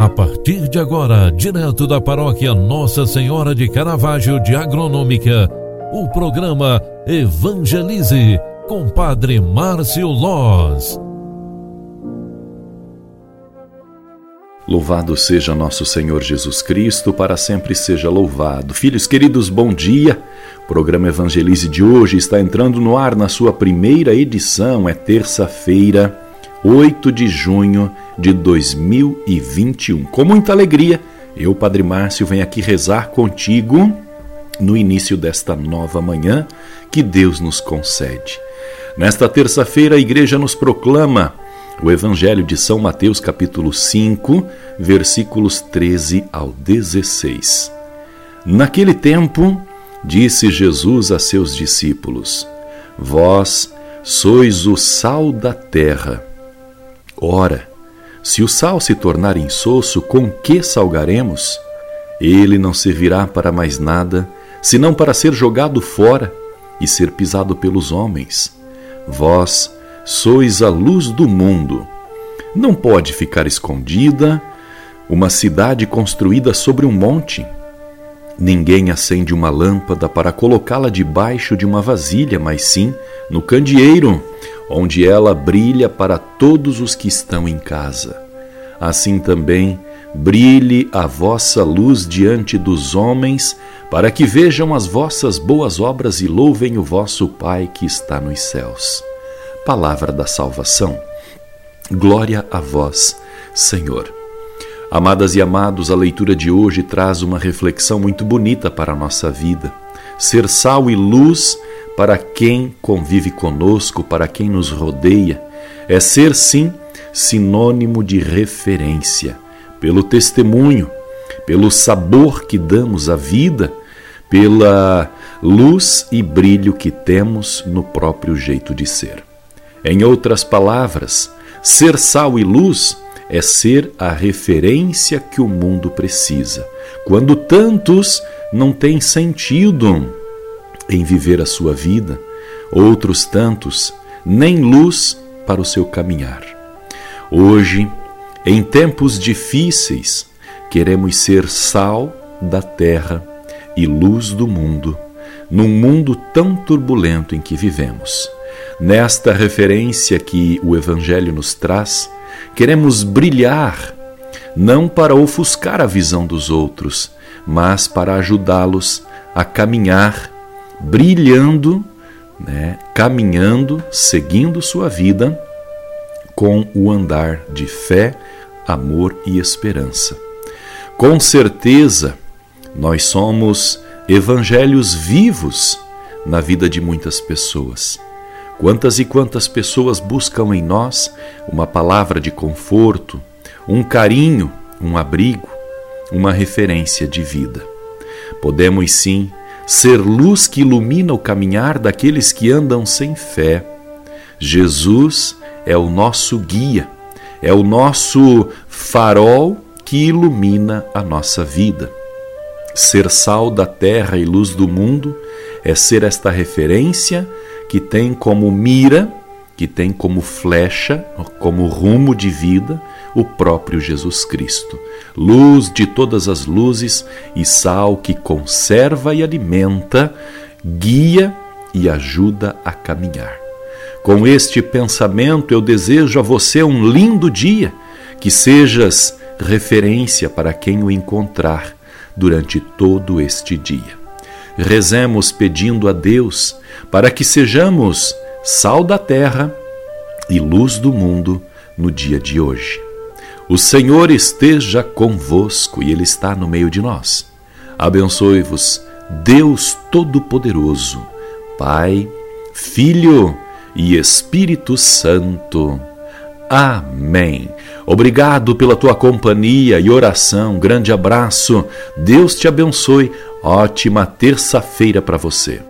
A partir de agora, direto da paróquia Nossa Senhora de Caravaggio de Agronômica, o programa Evangelize com Padre Márcio Loz. Louvado seja nosso Senhor Jesus Cristo, para sempre seja louvado. Filhos queridos, bom dia. O programa Evangelize de hoje está entrando no ar na sua primeira edição, é terça-feira 8 de junho de 2021. Com muita alegria, eu, Padre Márcio, venho aqui rezar contigo no início desta nova manhã que Deus nos concede. Nesta terça-feira, a igreja nos proclama o Evangelho de São Mateus, capítulo 5, versículos 13 ao 16. Naquele tempo, disse Jesus a seus discípulos: Vós sois o sal da terra. Ora, se o sal se tornar insosso, com que salgaremos? Ele não servirá para mais nada, senão para ser jogado fora e ser pisado pelos homens. Vós sois a luz do mundo. Não pode ficar escondida uma cidade construída sobre um monte. Ninguém acende uma lâmpada para colocá-la debaixo de uma vasilha, mas sim no candeeiro onde ela brilha para todos os que estão em casa. Assim também, brilhe a vossa luz diante dos homens, para que vejam as vossas boas obras e louvem o vosso Pai que está nos céus. Palavra da salvação. Glória a vós, Senhor. Amadas e amados, a leitura de hoje traz uma reflexão muito bonita para a nossa vida. Ser sal e luz para quem convive conosco, para quem nos rodeia, é ser sim sinônimo de referência, pelo testemunho, pelo sabor que damos à vida, pela luz e brilho que temos no próprio jeito de ser. Em outras palavras, ser sal e luz é ser a referência que o mundo precisa, quando tantos não têm sentido em viver a sua vida, outros tantos nem luz para o seu caminhar. Hoje, em tempos difíceis, queremos ser sal da terra e luz do mundo, num mundo tão turbulento em que vivemos. Nesta referência que o Evangelho nos traz, queremos brilhar, não para ofuscar a visão dos outros, mas para ajudá-los a caminhar brilhando, né, caminhando, seguindo sua vida com o andar de fé, amor e esperança. Com certeza, nós somos evangelhos vivos na vida de muitas pessoas. Quantas e quantas pessoas buscam em nós uma palavra de conforto, um carinho, um abrigo, uma referência de vida. Podemos sim ser luz que ilumina o caminhar daqueles que andam sem fé. Jesus é o nosso guia, é o nosso farol que ilumina a nossa vida. Ser sal da terra e luz do mundo é ser esta referência que tem como mira, que tem como flecha, como rumo de vida, o próprio Jesus Cristo, luz de todas as luzes e sal que conserva e alimenta, guia e ajuda a caminhar. Com este pensamento, eu desejo a você um lindo dia, que sejas referência para quem o encontrar durante todo este dia. Rezemos pedindo a Deus para que sejamos sal da terra e luz do mundo no dia de hoje. O Senhor esteja convosco e Ele está no meio de nós. Abençoe-vos, Deus Todo-Poderoso, Pai, Filho e Espírito Santo. Amém. Obrigado pela tua companhia e oração. Grande abraço. Deus te abençoe. Ótima terça-feira para você.